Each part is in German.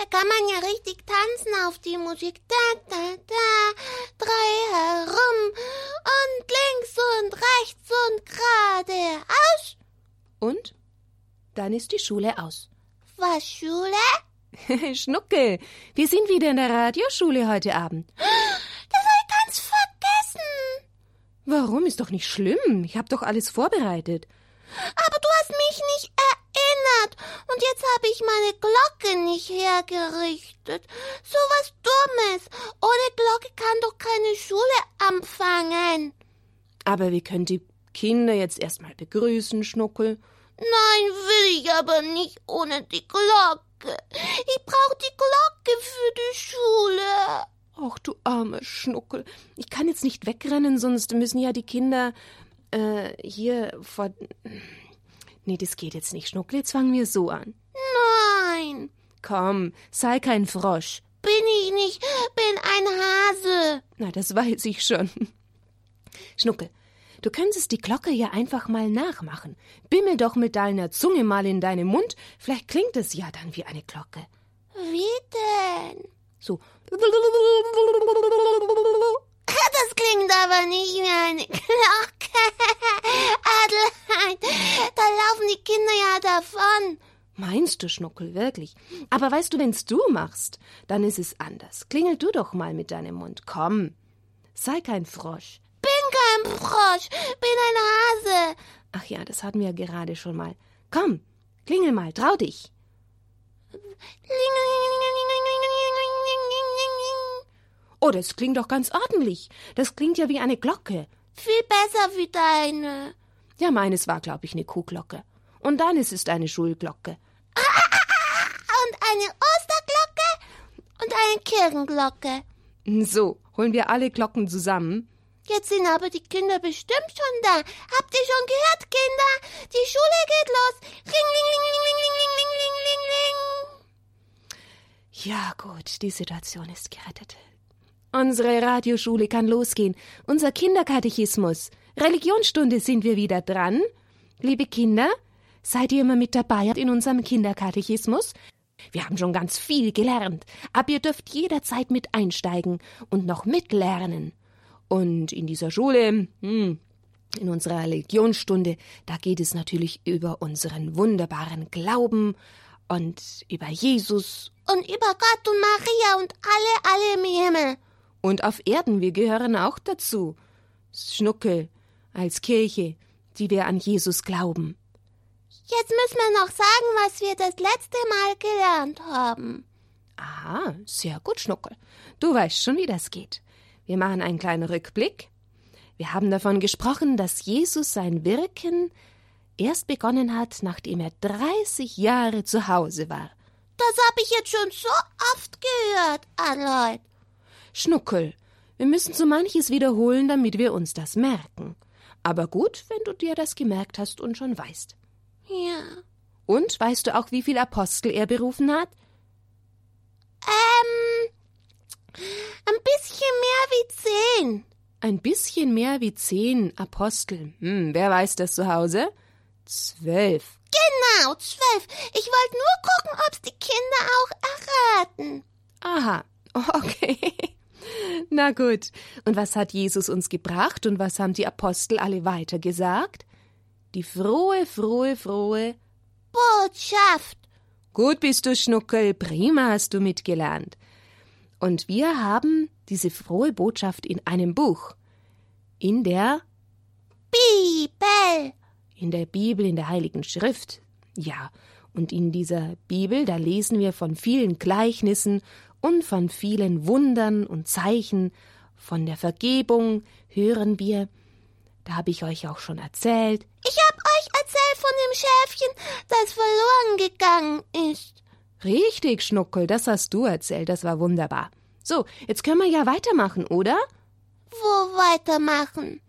Da kann man ja richtig tanzen auf die Musik. Da, da, da, drei herum und links und rechts und geradeaus. Und? Dann ist die Schule aus. Was, Schule? Schnuckel, wir sind wieder in der Radioschule heute Abend. Das habe ich ganz vergessen. Warum? Ist doch nicht schlimm. Ich habe doch alles vorbereitet. Aber du hast mich nicht erinnert. Und jetzt habe ich meine Glocke nicht hergerichtet. So was Dummes. Ohne Glocke kann doch keine Schule anfangen. Aber wir können die Kinder jetzt erstmal begrüßen, Schnuckel. Nein, will ich aber nicht ohne die Glocke. Ich brauche die Glocke für die Schule. Ach, du arme Schnuckel. Ich kann jetzt nicht wegrennen, sonst müssen ja die Kinder äh, hier vor. Nee, das geht jetzt nicht, Schnuckel. Jetzt fangen wir so an. Nein. Komm, sei kein Frosch. Bin ich nicht, bin ein Hase. Na, das weiß ich schon. Schnuckel, du könntest die Glocke ja einfach mal nachmachen. Bimmel doch mit deiner Zunge mal in deinem Mund, vielleicht klingt es ja dann wie eine Glocke. Wie denn? So. Das klingt aber nicht wie eine Glocke. Adelheid, da laufen die Kinder ja davon. Meinst du, Schnuckel, wirklich? Aber weißt du, wenn's du machst, dann ist es anders. Klingel du doch mal mit deinem Mund. Komm. Sei kein Frosch. Bin kein Frosch, bin ein Hase. Ach ja, das hatten wir ja gerade schon mal. Komm, klingel mal, trau dich. Oh, das klingt doch ganz ordentlich. Das klingt ja wie eine Glocke. Viel besser wie deine. Ja, meines war, glaube ich, eine Kuhglocke. Und deines ist eine Schulglocke. Und eine Osterglocke und eine Kirchenglocke. So, holen wir alle Glocken zusammen. Jetzt sind aber die Kinder bestimmt schon da. Habt ihr schon gehört, Kinder? Die Schule geht los. Ring, ling, ling, ling, ling, ling, ling, ling, ling, ling. Ja, gut, die Situation ist gerettet. Unsere Radioschule kann losgehen. Unser Kinderkatechismus. Religionsstunde sind wir wieder dran. Liebe Kinder, seid ihr immer mit dabei in unserem Kinderkatechismus? Wir haben schon ganz viel gelernt, aber ihr dürft jederzeit mit einsteigen und noch mitlernen. Und in dieser Schule, hm, in unserer Religionsstunde, da geht es natürlich über unseren wunderbaren Glauben und über Jesus Und über Gott und Maria und alle, alle im Himmel. Und auf Erden, wir gehören auch dazu. Schnuckel als Kirche, die wir an Jesus glauben. Jetzt müssen wir noch sagen, was wir das letzte Mal gelernt haben. Aha, sehr gut, Schnuckel. Du weißt schon, wie das geht. Wir machen einen kleinen Rückblick. Wir haben davon gesprochen, dass Jesus sein Wirken erst begonnen hat, nachdem er 30 Jahre zu Hause war. Das habe ich jetzt schon so oft gehört, Adelheid. Schnuckel, wir müssen so manches wiederholen, damit wir uns das merken. Aber gut, wenn du dir das gemerkt hast und schon weißt. Ja. Und weißt du auch, wie viele Apostel er berufen hat? Ähm, ein bisschen mehr wie zehn. Ein bisschen mehr wie zehn Apostel. Hm, wer weiß das zu Hause? Zwölf. Genau, zwölf. Ich wollte nur gucken, ob's die Kinder auch erraten. Aha, okay. Na gut. Und was hat Jesus uns gebracht und was haben die Apostel alle weitergesagt? Die frohe, frohe, frohe. Botschaft. Gut bist du, Schnuckel. Prima hast du mitgelernt. Und wir haben diese frohe Botschaft in einem Buch. In der, Bibel. in der Bibel, in der Heiligen Schrift. Ja. Und in dieser Bibel, da lesen wir von vielen Gleichnissen und von vielen Wundern und Zeichen, von der Vergebung hören wir. Da habe ich euch auch schon erzählt. Ich hab euch erzählt von dem Schäfchen, das verloren gegangen ist. Richtig, Schnuckel, das hast du erzählt, das war wunderbar. So, jetzt können wir ja weitermachen, oder? Wo weitermachen?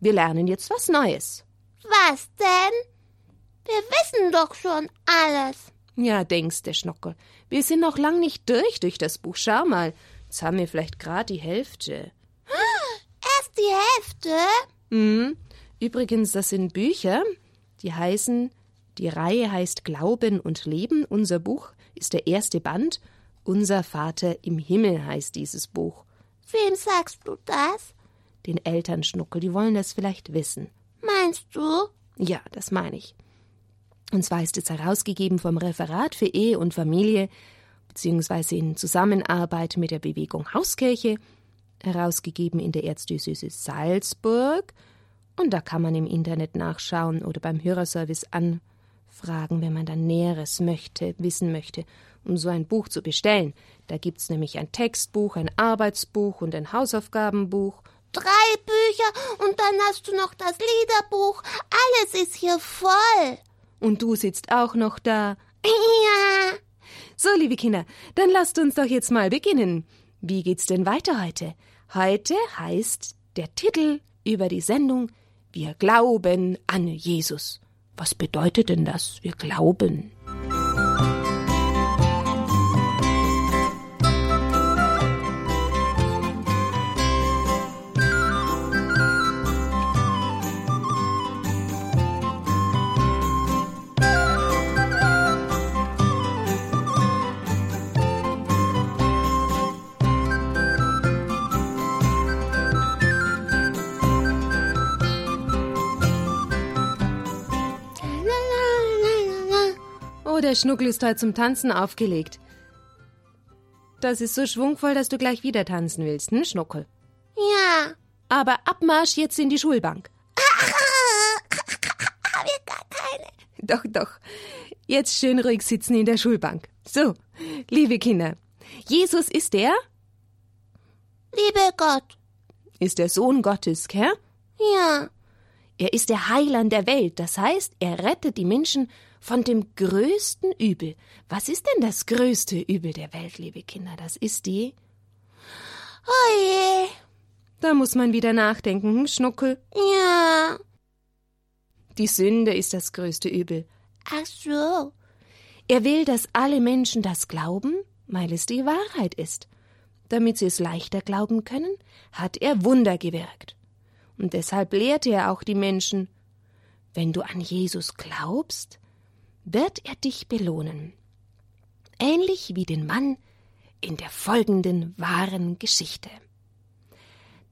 Wir lernen jetzt was Neues. Was denn? Wir wissen doch schon alles. Ja, denkst der Schnuckel. Wir sind noch lang nicht durch durch das Buch. Schau mal, jetzt haben wir vielleicht gerade die Hälfte. Erst die Hälfte? Mhm. Übrigens, das sind Bücher, die heißen, die Reihe heißt Glauben und Leben. Unser Buch ist der erste Band Unser Vater im Himmel heißt dieses Buch. Wem sagst du das? Den Eltern Schnuckel, die wollen das vielleicht wissen. Meinst du? Ja, das meine ich. Und zwar ist es herausgegeben vom Referat für Ehe und Familie, beziehungsweise in Zusammenarbeit mit der Bewegung Hauskirche, herausgegeben in der Erzdiözese Salzburg. Und da kann man im Internet nachschauen oder beim Hörerservice anfragen, wenn man dann Näheres möchte, wissen möchte, um so ein Buch zu bestellen. Da gibt's nämlich ein Textbuch, ein Arbeitsbuch und ein Hausaufgabenbuch. Drei Bücher und dann hast du noch das Liederbuch. Alles ist hier voll. Und du sitzt auch noch da. Ja. So, liebe Kinder, dann lasst uns doch jetzt mal beginnen. Wie geht's denn weiter heute? Heute heißt der Titel über die Sendung Wir glauben an Jesus. Was bedeutet denn das? Wir glauben. Oh, der Schnuckel ist heute zum Tanzen aufgelegt. Das ist so schwungvoll, dass du gleich wieder tanzen willst, hm, Schnuckel? Ja. Aber Abmarsch jetzt in die Schulbank. Hab ich gar keine. Doch, doch. Jetzt schön ruhig sitzen in der Schulbank. So, liebe Kinder, Jesus ist der? Liebe Gott. Ist der Sohn Gottes, gell? Ja. Er ist der Heiland der Welt, das heißt, er rettet die Menschen von dem größten Übel. Was ist denn das größte Übel der Welt, liebe Kinder? Das ist die. Oh je. Da muss man wieder nachdenken, hm, Schnuckel. Ja. Die Sünde ist das größte Übel. Ach so. Er will, dass alle Menschen das glauben, weil es die Wahrheit ist. Damit sie es leichter glauben können, hat er Wunder gewirkt. Und deshalb lehrte er auch die Menschen, wenn du an Jesus glaubst, wird er dich belohnen. Ähnlich wie den Mann in der folgenden wahren Geschichte.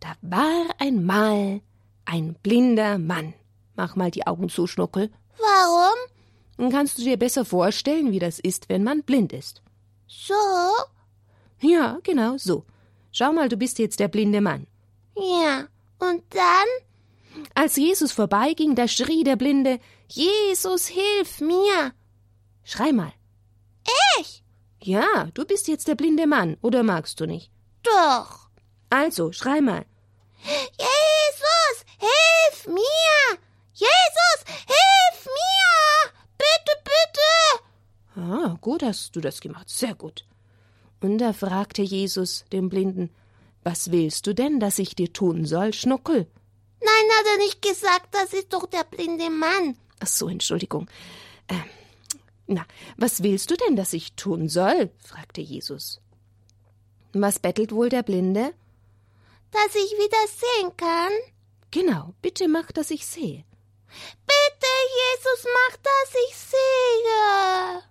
Da war einmal ein blinder Mann. Mach mal die Augen zu, Schnuckel. Warum? Dann kannst du dir besser vorstellen, wie das ist, wenn man blind ist. So? Ja, genau so. Schau mal, du bist jetzt der blinde Mann. Ja. Und dann? Als Jesus vorbeiging, da schrie der Blinde, Jesus, hilf mir! Schrei mal. Ich? Ja, du bist jetzt der blinde Mann, oder magst du nicht? Doch. Also, schrei mal. Jesus, hilf mir! Jesus, hilf mir! Bitte, bitte! Ah, gut hast du das gemacht, sehr gut. Und da fragte Jesus den Blinden, was willst du denn, dass ich dir tun soll, Schnuckel? Nein, hat er nicht gesagt, das ist doch der blinde Mann. Ach so, Entschuldigung. Ähm, na, was willst du denn, dass ich tun soll? fragte Jesus. Was bettelt wohl der Blinde? Dass ich wieder sehen kann. Genau, bitte mach, dass ich sehe. Bitte, Jesus, mach, dass ich sehe.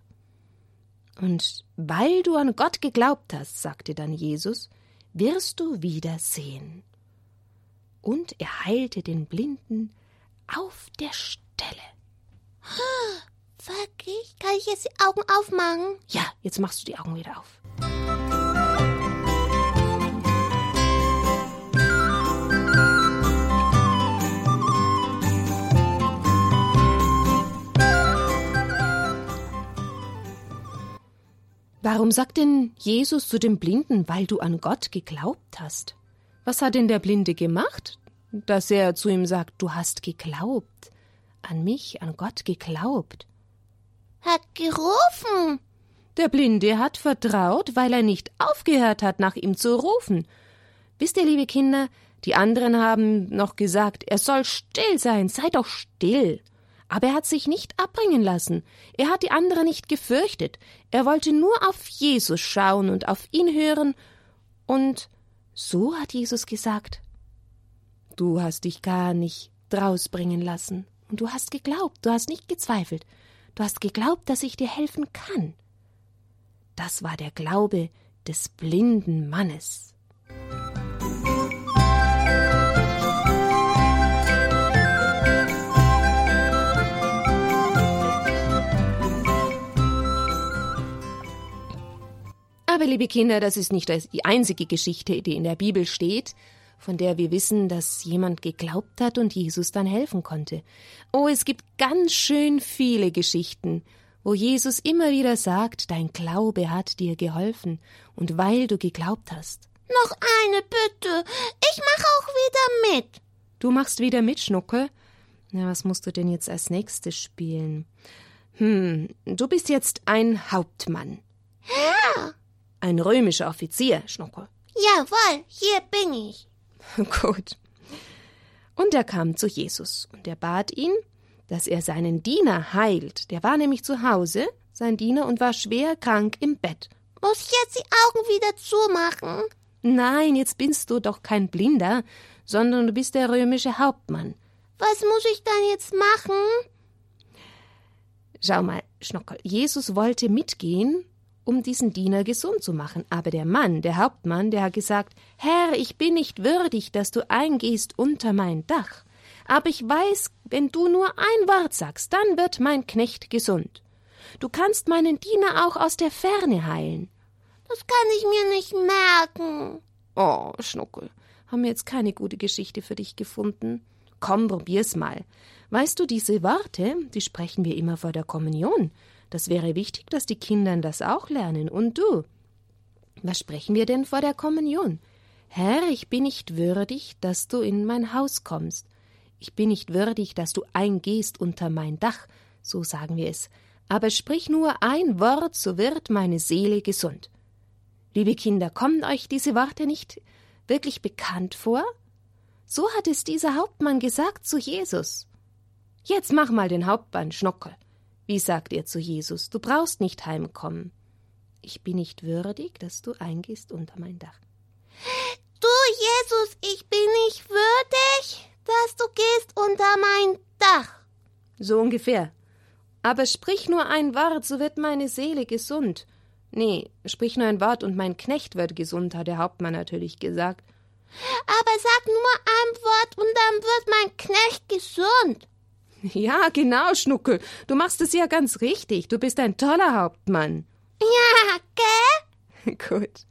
Und weil du an Gott geglaubt hast, sagte dann Jesus, wirst du wieder sehen. Und er heilte den Blinden auf der Stelle. Wirklich? Kann ich jetzt die Augen aufmachen? Ja, jetzt machst du die Augen wieder auf. Warum sagt denn Jesus zu dem Blinden, weil du an Gott geglaubt hast? Was hat denn der Blinde gemacht, dass er zu ihm sagt, du hast geglaubt, an mich, an Gott geglaubt? Hat gerufen. Der Blinde hat vertraut, weil er nicht aufgehört hat, nach ihm zu rufen. Wisst ihr, liebe Kinder, die anderen haben noch gesagt, er soll still sein, sei doch still. Aber er hat sich nicht abbringen lassen. Er hat die anderen nicht gefürchtet. Er wollte nur auf Jesus schauen und auf ihn hören. Und so hat Jesus gesagt: Du hast dich gar nicht drausbringen lassen. Und du hast geglaubt, du hast nicht gezweifelt. Du hast geglaubt, dass ich dir helfen kann. Das war der Glaube des blinden Mannes. Aber liebe Kinder, das ist nicht die einzige Geschichte, die in der Bibel steht, von der wir wissen, dass jemand geglaubt hat und Jesus dann helfen konnte. Oh, es gibt ganz schön viele Geschichten, wo Jesus immer wieder sagt, dein Glaube hat dir geholfen, und weil du geglaubt hast. Noch eine bitte. Ich mache auch wieder mit. Du machst wieder mit, Schnucke? Na, was musst du denn jetzt als nächstes spielen? Hm, du bist jetzt ein Hauptmann. Ja. Ein römischer Offizier, Schnucke. Jawohl, hier bin ich. Gut. Und er kam zu Jesus, und er bat ihn, dass er seinen Diener heilt. Der war nämlich zu Hause, sein Diener, und war schwer krank im Bett. Muss ich jetzt die Augen wieder zumachen? Nein, jetzt bist du doch kein Blinder, sondern du bist der römische Hauptmann. Was muss ich dann jetzt machen? Schau mal, Schnockel, Jesus wollte mitgehen, um diesen Diener gesund zu machen. Aber der Mann, der Hauptmann, der hat gesagt, Herr, ich bin nicht würdig, dass du eingehst unter mein Dach. Aber ich weiß, wenn du nur ein Wort sagst, dann wird mein Knecht gesund. Du kannst meinen Diener auch aus der Ferne heilen. Das kann ich mir nicht merken. Oh, Schnuckel, haben wir jetzt keine gute Geschichte für dich gefunden? Komm, probier's mal. Weißt du, diese Worte, die sprechen wir immer vor der Kommunion. Das wäre wichtig, dass die Kinder das auch lernen. Und du? Was sprechen wir denn vor der Kommunion? Herr, ich bin nicht würdig, dass du in mein Haus kommst. Ich bin nicht würdig, dass du eingehst unter mein Dach, so sagen wir es. Aber sprich nur ein Wort, so wird meine Seele gesund. Liebe Kinder, kommen euch diese Worte nicht wirklich bekannt vor? So hat es dieser Hauptmann gesagt zu Jesus. Jetzt mach mal den Hauptmann, Schnockel. Wie sagt er zu Jesus, du brauchst nicht heimkommen. Ich bin nicht würdig, dass du eingehst unter mein Dach. Du, Jesus, ich bin nicht würdig, dass du gehst unter mein Dach. So ungefähr. Aber sprich nur ein Wort, so wird meine Seele gesund. Nee, sprich nur ein Wort und mein Knecht wird gesund, hat der Hauptmann natürlich gesagt. Aber sag nur ein Wort und dann wird mein Knecht gesund. Ja, genau, Schnuckel. Du machst es ja ganz richtig. Du bist ein toller Hauptmann. Ja, gell? Gut.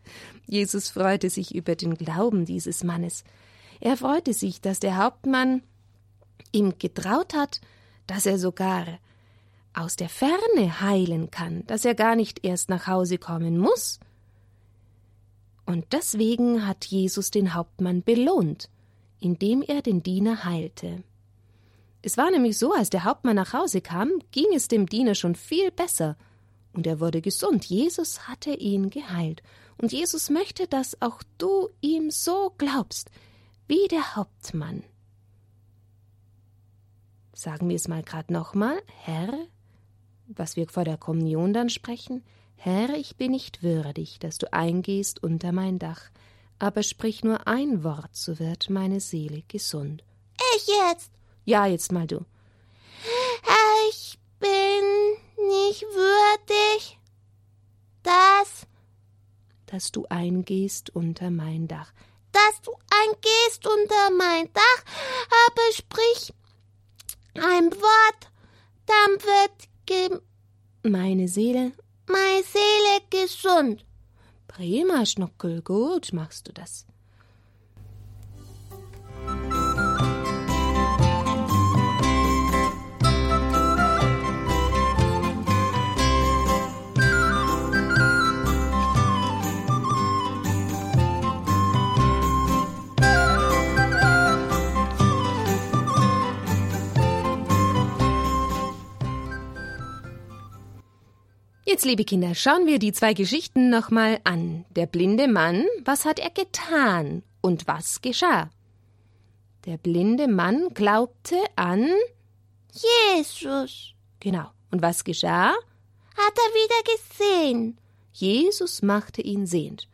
Jesus freute sich über den Glauben dieses Mannes. Er freute sich, dass der Hauptmann ihm getraut hat, dass er sogar aus der Ferne heilen kann, dass er gar nicht erst nach Hause kommen muss. Und deswegen hat Jesus den Hauptmann belohnt, indem er den Diener heilte. Es war nämlich so, als der Hauptmann nach Hause kam, ging es dem Diener schon viel besser, und er wurde gesund. Jesus hatte ihn geheilt, und Jesus möchte, dass auch du ihm so glaubst, wie der Hauptmann. Sagen wir es mal grad nochmal, Herr, was wir vor der Kommunion dann sprechen, Herr, ich bin nicht würdig, dass du eingehst unter mein Dach, aber sprich nur ein Wort, so wird meine Seele gesund. Ich jetzt. Ja, jetzt mal du. Ich bin nicht würdig, dass. Dass du eingehst unter mein Dach. Dass du eingehst unter mein Dach, aber sprich ein Wort, dann wird ge meine Seele. Meine Seele gesund. Prima, Schnuckel, gut machst du das. Jetzt, liebe Kinder, schauen wir die zwei Geschichten nochmal an. Der blinde Mann, was hat er getan und was geschah? Der blinde Mann glaubte an Jesus. Genau. Und was geschah? Hat er wieder gesehen. Jesus machte ihn sehend.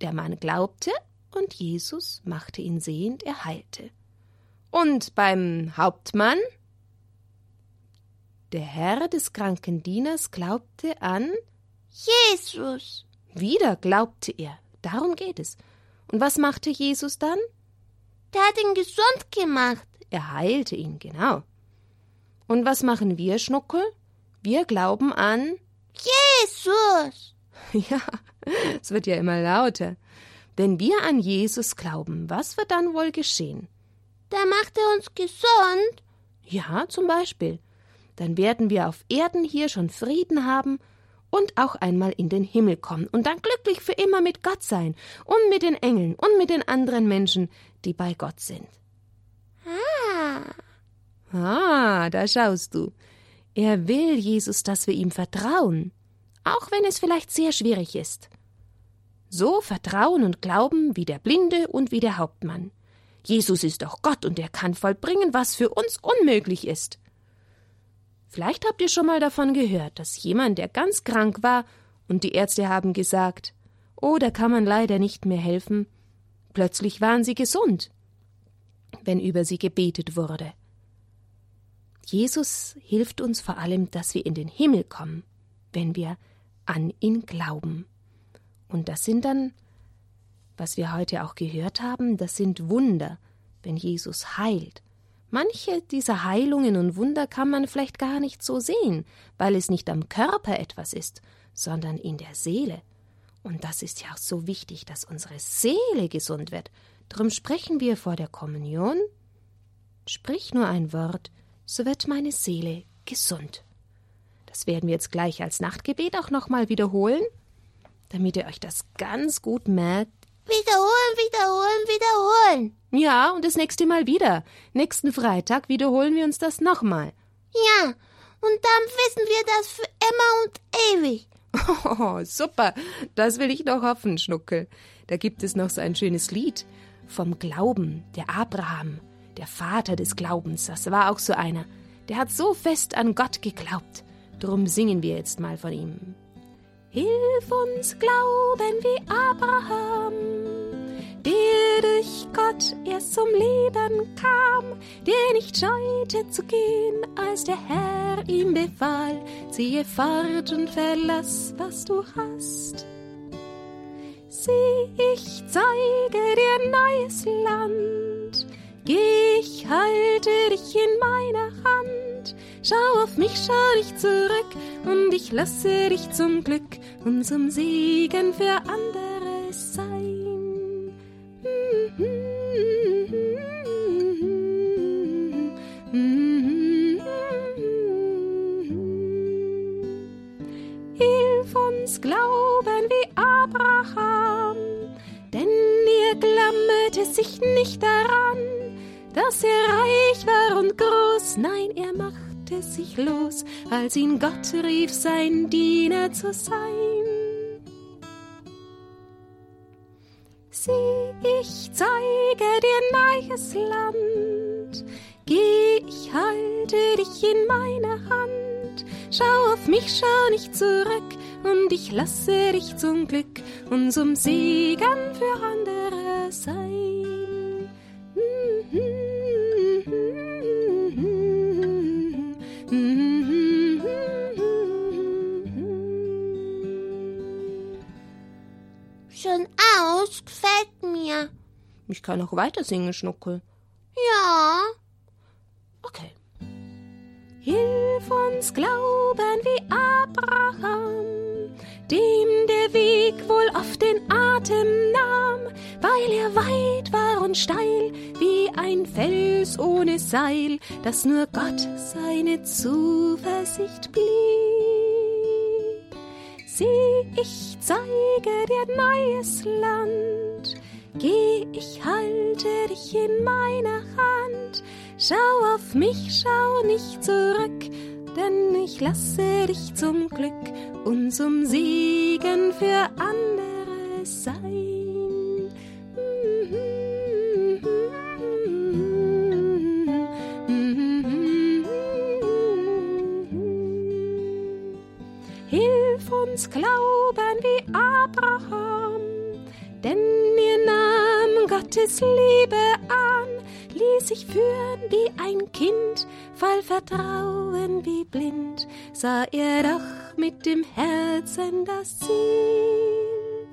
Der Mann glaubte und Jesus machte ihn sehend, er heilte. Und beim Hauptmann? Der Herr des kranken Dieners glaubte an Jesus. Wieder glaubte er. Darum geht es. Und was machte Jesus dann? Der hat ihn gesund gemacht. Er heilte ihn, genau. Und was machen wir, Schnuckel? Wir glauben an Jesus. Ja, es wird ja immer lauter. Wenn wir an Jesus glauben, was wird dann wohl geschehen? Da macht er uns gesund. Ja, zum Beispiel. Dann werden wir auf Erden hier schon Frieden haben und auch einmal in den Himmel kommen und dann glücklich für immer mit Gott sein und mit den Engeln und mit den anderen Menschen, die bei Gott sind. Ah. Ah, da schaust du. Er will, Jesus, dass wir ihm vertrauen, auch wenn es vielleicht sehr schwierig ist. So vertrauen und glauben wie der Blinde und wie der Hauptmann. Jesus ist doch Gott und er kann vollbringen, was für uns unmöglich ist. Vielleicht habt ihr schon mal davon gehört, dass jemand, der ganz krank war, und die Ärzte haben gesagt, oh, da kann man leider nicht mehr helfen, plötzlich waren sie gesund, wenn über sie gebetet wurde. Jesus hilft uns vor allem, dass wir in den Himmel kommen, wenn wir an ihn glauben. Und das sind dann, was wir heute auch gehört haben, das sind Wunder, wenn Jesus heilt, Manche dieser Heilungen und Wunder kann man vielleicht gar nicht so sehen, weil es nicht am Körper etwas ist, sondern in der Seele. Und das ist ja auch so wichtig, dass unsere Seele gesund wird. Drum sprechen wir vor der Kommunion. Sprich nur ein Wort, so wird meine Seele gesund. Das werden wir jetzt gleich als Nachtgebet auch nochmal wiederholen, damit ihr euch das ganz gut merkt, Wiederholen, wiederholen, wiederholen. Ja, und das nächste Mal wieder. Nächsten Freitag wiederholen wir uns das nochmal. Ja, und dann wissen wir das für immer und ewig. Oh, super. Das will ich doch hoffen, Schnuckel. Da gibt es noch so ein schönes Lied vom Glauben, der Abraham, der Vater des Glaubens. Das war auch so einer. Der hat so fest an Gott geglaubt. Drum singen wir jetzt mal von ihm. Hilf uns glauben wie Abraham, der durch Gott erst zum Leben kam, der nicht scheute zu gehen, als der Herr ihm befahl, ziehe fort und verlass, was du hast. Sieh, ich zeige dir neues Land, geh, ich halte dich in meiner Hand, schau auf mich, schau nicht zurück, und ich lasse dich zum Glück und zum Segen für andere machte sich los, als ihn Gott rief, sein Diener zu sein. Sieh, ich zeige dir neues Land, geh, ich halte dich in meiner Hand, schau auf mich, schau nicht zurück, und ich lasse dich zum Glück und zum Segen für andere sein. Ich kann auch weiter singen, Schnuckel. Ja. Okay. Hilf uns glauben wie Abraham, dem der Weg wohl oft den Atem nahm, weil er weit war und steil wie ein Fels ohne Seil, dass nur Gott seine Zuversicht blieb. Sieh, ich zeige dir neues Land, geh, ich halte dich in meiner Hand, schau auf mich, schau nicht zurück, denn ich lasse dich zum Glück und zum Segen für andere voll Vertrauen wie blind, sah er doch mit dem Herzen das Ziel.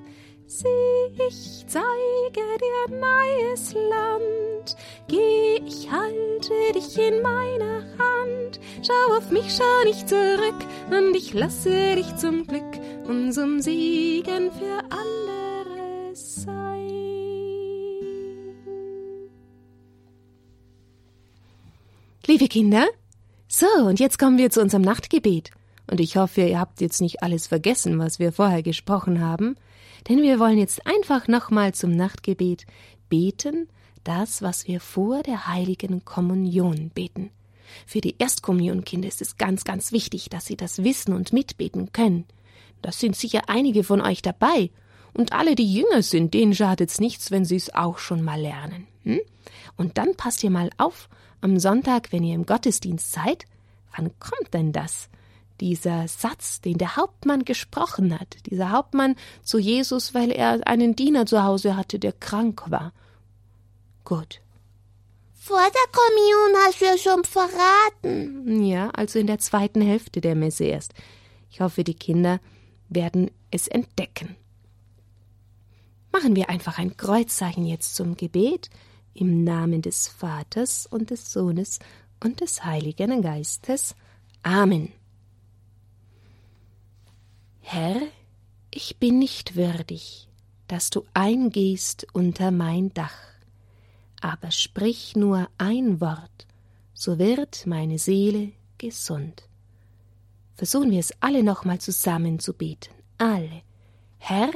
Sieh, ich zeige dir neues Land. Geh, ich halte dich in meiner Hand. Schau auf mich, schau nicht zurück, und ich lasse dich zum Glück und zum Siegen für Liebe Kinder, so, und jetzt kommen wir zu unserem Nachtgebet. Und ich hoffe, ihr habt jetzt nicht alles vergessen, was wir vorher gesprochen haben, denn wir wollen jetzt einfach nochmal zum Nachtgebet beten, das, was wir vor der heiligen Kommunion beten. Für die Erstkommunionkinder ist es ganz, ganz wichtig, dass sie das wissen und mitbeten können. Das sind sicher einige von euch dabei. Und alle, die jünger sind, denen schadet's nichts, wenn sie es auch schon mal lernen. Hm? Und dann passt ihr mal auf, am Sonntag, wenn ihr im Gottesdienst seid, wann kommt denn das? Dieser Satz, den der Hauptmann gesprochen hat, dieser Hauptmann zu Jesus, weil er einen Diener zu Hause hatte, der krank war. Gut. Vor der Kommunion hast du ja schon verraten. Ja, also in der zweiten Hälfte der Messe erst. Ich hoffe, die Kinder werden es entdecken. Machen wir einfach ein Kreuzzeichen jetzt zum Gebet im Namen des Vaters und des Sohnes und des Heiligen Geistes. Amen. Herr, ich bin nicht würdig, dass du eingehst unter mein Dach, aber sprich nur ein Wort, so wird meine Seele gesund. Versuchen wir es alle nochmal zusammen zu beten. Alle. Herr,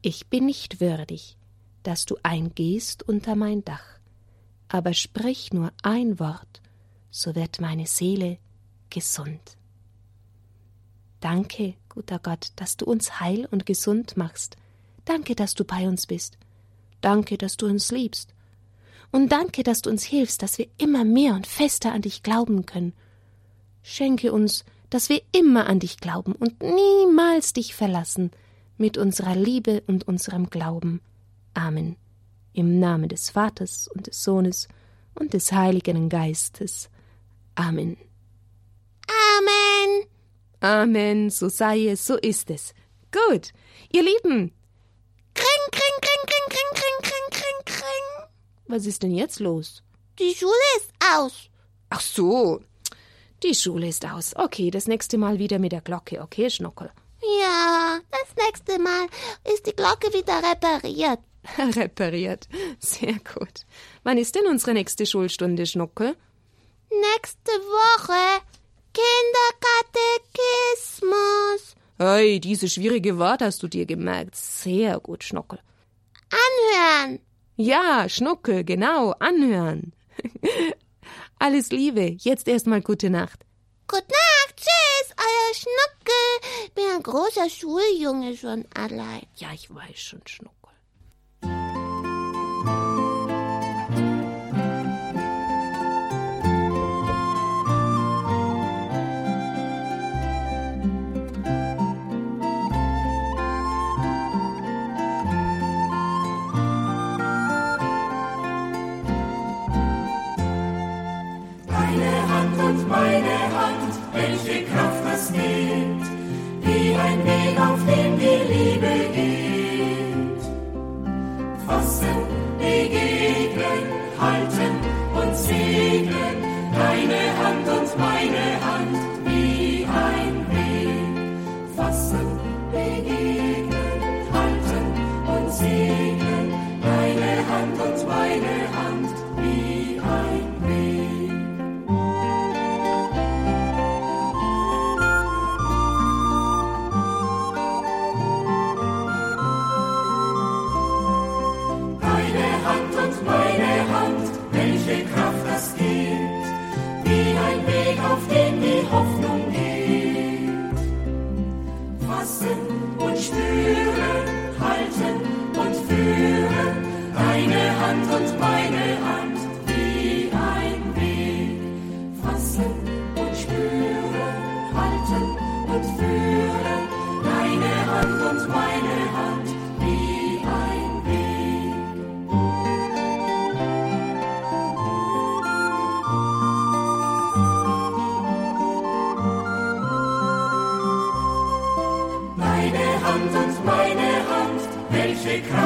ich bin nicht würdig, dass du eingehst unter mein Dach, aber sprich nur ein Wort, so wird meine Seele gesund. Danke, guter Gott, dass du uns heil und gesund machst. Danke, dass du bei uns bist. Danke, dass du uns liebst. Und danke, dass du uns hilfst, dass wir immer mehr und fester an dich glauben können. Schenke uns, dass wir immer an dich glauben und niemals dich verlassen, mit unserer Liebe und unserem Glauben. Amen. Im Namen des Vaters und des Sohnes und des Heiligen Geistes. Amen. Amen. Amen, so sei es, so ist es. Gut, ihr Lieben. Kring, kring, kring, kring, kring, kring, kring, kring, kring. Was ist denn jetzt los? Die Schule ist aus. Ach so, die Schule ist aus. Okay, das nächste Mal wieder mit der Glocke, okay, Schnuckel? Ja, das nächste Mal ist die Glocke wieder repariert. repariert. Sehr gut. Wann ist denn unsere nächste Schulstunde, Schnuckel? Nächste Woche. Kinderkatechismus. Hey, diese schwierige Wort hast du dir gemerkt. Sehr gut, Schnuckel. Anhören. Ja, Schnuckel, genau, anhören. Alles Liebe, jetzt erstmal gute Nacht. Gute Nacht, tschüss, euer Schnuckel. Bin ein großer Schuljunge schon allein. Ja, ich weiß schon, Schnuckel. Und meine Hand, welche Kraft das gibt, wie ein Weg, auf dem die Liebe geht. Fassen, begegnen, halten und segnen, deine Hand und meine Hand, wie ein Weg. Fassen, begegnen, halten und segnen, deine Hand und meine Hand, welche Kraft das gibt.